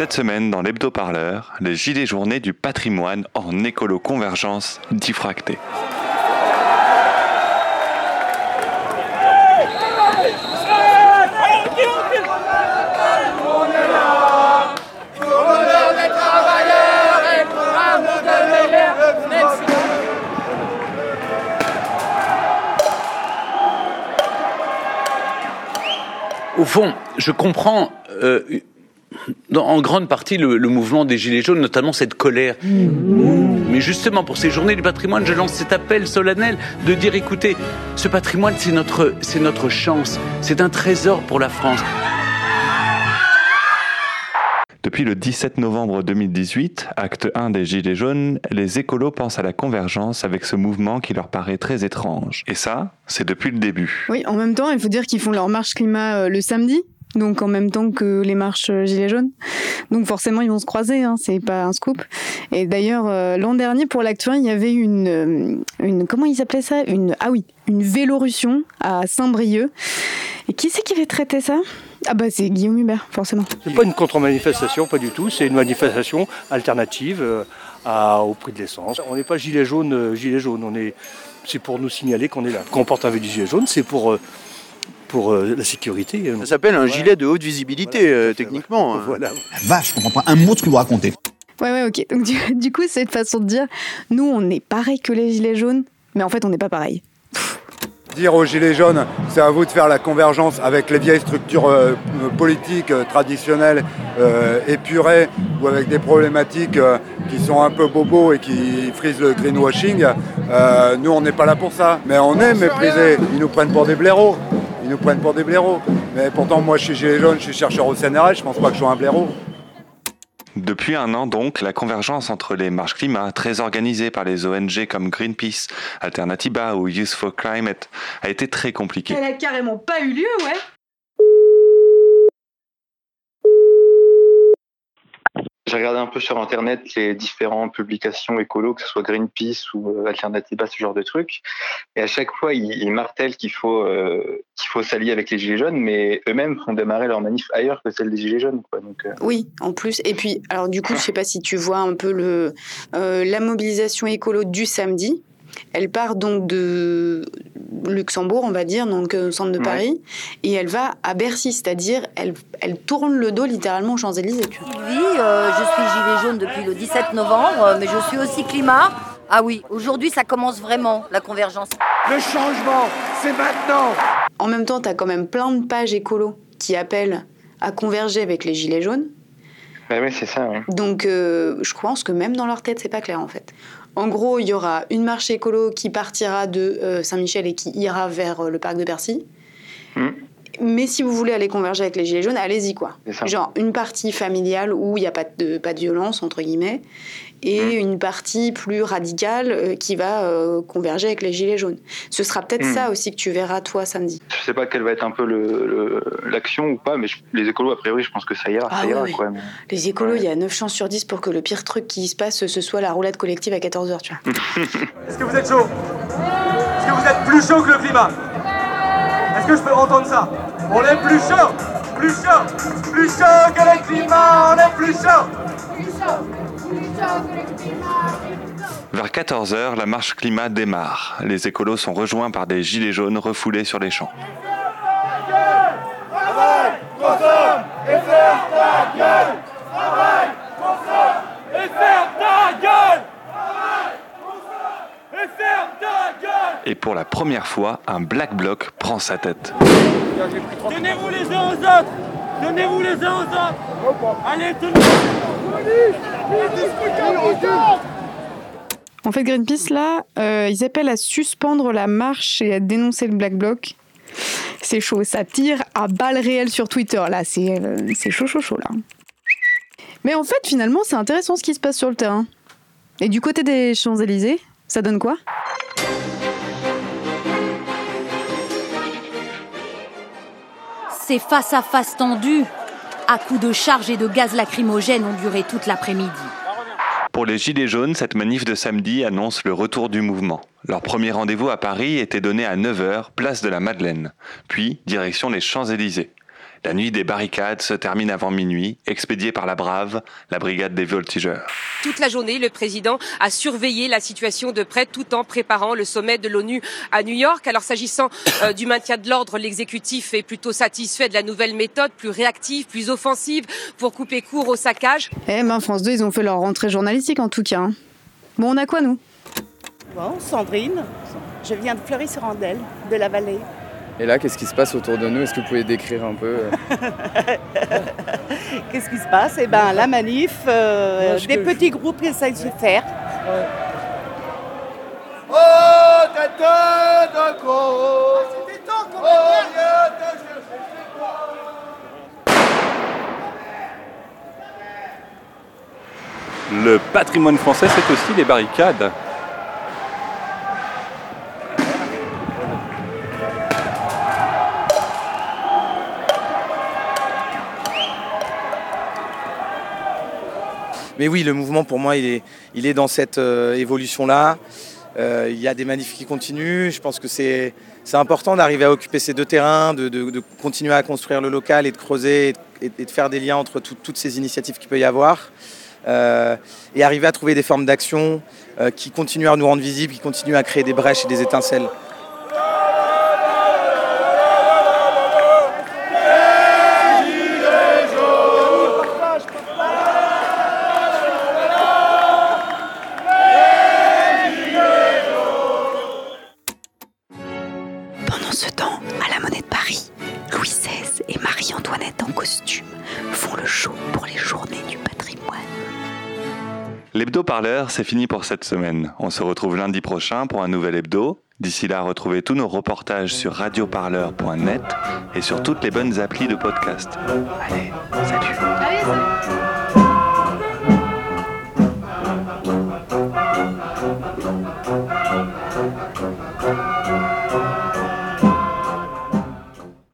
Cette semaine, dans l'hebdo-parleur, les gilets journées du patrimoine en écolo-convergence diffractée. Au fond, je comprends euh, dans- en grande partie le, le mouvement des Gilets jaunes, notamment cette colère. Mais justement, pour ces journées du patrimoine, je lance cet appel solennel de dire, écoutez, ce patrimoine, c'est notre, c'est notre chance, c'est un trésor pour la France. Depuis le 17 novembre 2018, acte 1 des Gilets jaunes, les écolos pensent à la convergence avec ce mouvement qui leur paraît très étrange. Et ça, c'est depuis le début. Oui, en même temps, il faut dire qu'ils font leur marche climat euh, le samedi. Donc en même temps que les marches euh, Gilets jaunes. Donc forcément, ils vont se croiser, hein, c'est pas un scoop. Et d'ailleurs, euh, l'an dernier, pour l'actu 1, il y avait une, euh. Comment ils appelaient ça? Une, Ah oui, une vélorution à Saint-Brieuc. Et qui c'est qui avait traité ça? Ah bah c'est Guillaume Hubert, forcément. C'est pas une contre-manifestation, pas du tout. C'est une manifestation alternative au prix de l'essence. On n'est pas gilet jaune, euh, gilet jaune. Est, c'est pour nous signaler qu'on est là. Quand on porte un gilet jaune, c'est pour, pour euh, la sécurité. Ça s'appelle un gilet de haute visibilité, euh, techniquement. hein. Voilà. Vache, je comprends pas un mot de ce que vous racontez. Ouais, ouais, ok. Donc du, du coup, c'est une façon de dire, nous, on est pareil que les Gilets jaunes, mais en fait, on n'est pas pareil. Dire aux Gilets jaunes, c'est à vous de faire la convergence avec les vieilles structures euh, politiques euh, traditionnelles, euh, épurées, ou avec des problématiques euh, qui sont un peu bobos et qui frisent le greenwashing. Euh, nous, on n'est pas là pour ça. Mais on est méprisés. Ils nous prennent pour des blaireaux. Ils nous prennent pour des blaireaux. Mais pourtant, moi, je suis Gilet jaune, je suis chercheur au CNRS, je pense pas que je sois un blaireau. Depuis un an donc, la convergence entre les marches climat, très organisées par les ONG comme Greenpeace, Alternativa ou Youth for Climate, a été très compliquée. a carrément pas eu lieu, ouais. J'ai regardé un peu sur internet les différentes publications écolo, que ce soit Greenpeace ou euh, Alternativa, ce genre de trucs. Et à chaque fois, ils, ils martèlent qu'il faut euh, qu'il faut s'allier avec les gilets jaunes, mais eux-mêmes font démarrer leur manif ailleurs que celle des gilets jaunes. Euh, Oui, en plus. Et puis, alors du coup, je sais pas si tu vois un peu le la mobilisation écolo du samedi. Elle part donc de Luxembourg, on va dire, donc euh, au centre de Ouais. Paris, et elle va à Bercy, c'est-à-dire elle, elle tourne le dos littéralement aux Champs-Élysées. tu vois. Oui, euh, je suis gilet jaune depuis le 17 novembre, euh, mais je suis aussi climat. Ah oui, aujourd'hui ça commence vraiment, la convergence. Le changement, c'est maintenant En même temps, tu as quand même plein de pages écolo qui appellent à converger avec les gilets jaunes. bah ouais, c'est ça. ouais. Donc, euh, je pense que même dans leur tête, c'est pas clair en fait. En gros, il y aura une marche écolo qui partira de euh, Saint-Michel et qui ira vers euh, le parc de Bercy. Mm. Mais si vous voulez aller converger avec les Gilets jaunes, allez-y quoi. Genre une partie familiale où il n'y a pas de, pas de violence, entre guillemets, et Mm. une partie plus radicale euh, qui va euh, converger avec les Gilets jaunes. Ce sera peut-être Mm. ça aussi que tu verras toi samedi. Je sais pas quelle va être un peu le- le- l'action ou pas, mais je- les écolos, a priori, je pense que ça ira. Ah ça ira quoi, mais- Les écolos, Ouais. il y a 9 chances sur 10 pour que le pire truc qui se passe, ce soit la roulade collective à 14h, tu vois. Est-ce que vous êtes chaud Est-ce que vous êtes plus chaud que le climat? Est-ce que je peux entendre ça? On est plus chaud Plus chaud Plus chaud que le climat On est plus chaud Vers 14h, la marche climat démarre. Les écolos sont rejoints par des gilets jaunes refoulés sur les champs. Travail, consomme et ferme ta gueule Travail, consomme et ferme ta gueule Travail, consomme et ferme ta gueule Et pour la première fois, un black bloc prend sa tête. Tenez-vous les uns aux autres Donnez-vous les uns aux autres Allez, tenez En fait, Greenpeace, là, euh, ils appellent à suspendre la marche et à dénoncer le Black Bloc. C'est chaud, ça tire à balles réelles sur Twitter, là, c'est euh, c'est chaud, chaud, chaud, là. Mais en fait, finalement, c'est intéressant ce qui se passe sur le terrain. Et du côté des Champs-Élysées, ça donne quoi? Face-à-face tendus, à coups de charge et de gaz lacrymogène, ont duré toute l'après-midi. Pour les Gilets jaunes, cette manif de samedi annonce le retour du mouvement. Leur premier rendez-vous à Paris était donné à 9h, place de la Madeleine, puis direction les Champs-Élysées. La nuit des barricades se termine avant minuit, expédiée par la Brave, la brigade des voltigeurs. Toute la journée, le président a surveillé la situation de près tout en préparant le sommet de l'ONU à New York. Alors s'agissant euh, du maintien de l'ordre, l'exécutif est plutôt satisfait de la nouvelle méthode, plus réactive, plus offensive pour couper court au saccage. Eh ben France 2, ils ont fait leur rentrée journalistique en tout cas. hein. Bon, on a quoi nous? Bon, Sandrine, je viens de Fleury-sur-Andelle, de la vallée. Et là, qu'est-ce qui se passe autour de nous? Est-ce que vous pouvez décrire un peu euh, Qu'est-ce qui se passe? Eh ben, la manif, euh, des petits groupes qui essayent de se faire. Oh, tête de con Oh, Le patrimoine français, c'est aussi les barricades. Mais oui, le mouvement pour moi, il est, dans cette euh, évolution-là. Euh, il y a des manifs qui continuent. Je pense que c'est important d'arriver à occuper ces deux terrains, de, continuer à construire le local et de creuser et, de faire des liens entre tout- toutes ces initiatives qu'il peut y avoir. Euh, et arriver à trouver des formes d'action qui continuent à nous rendre visibles, qui continuent à créer des brèches et des étincelles. Et Marie-Antoinette en costume font le show pour les journées du patrimoine. L'hebdo parleur, c'est fini pour cette semaine. On se retrouve lundi prochain pour un nouvel hebdo. D'ici là, retrouvez tous nos reportages sur radioparleur.net et sur toutes les bonnes applis de podcast. Allez, salut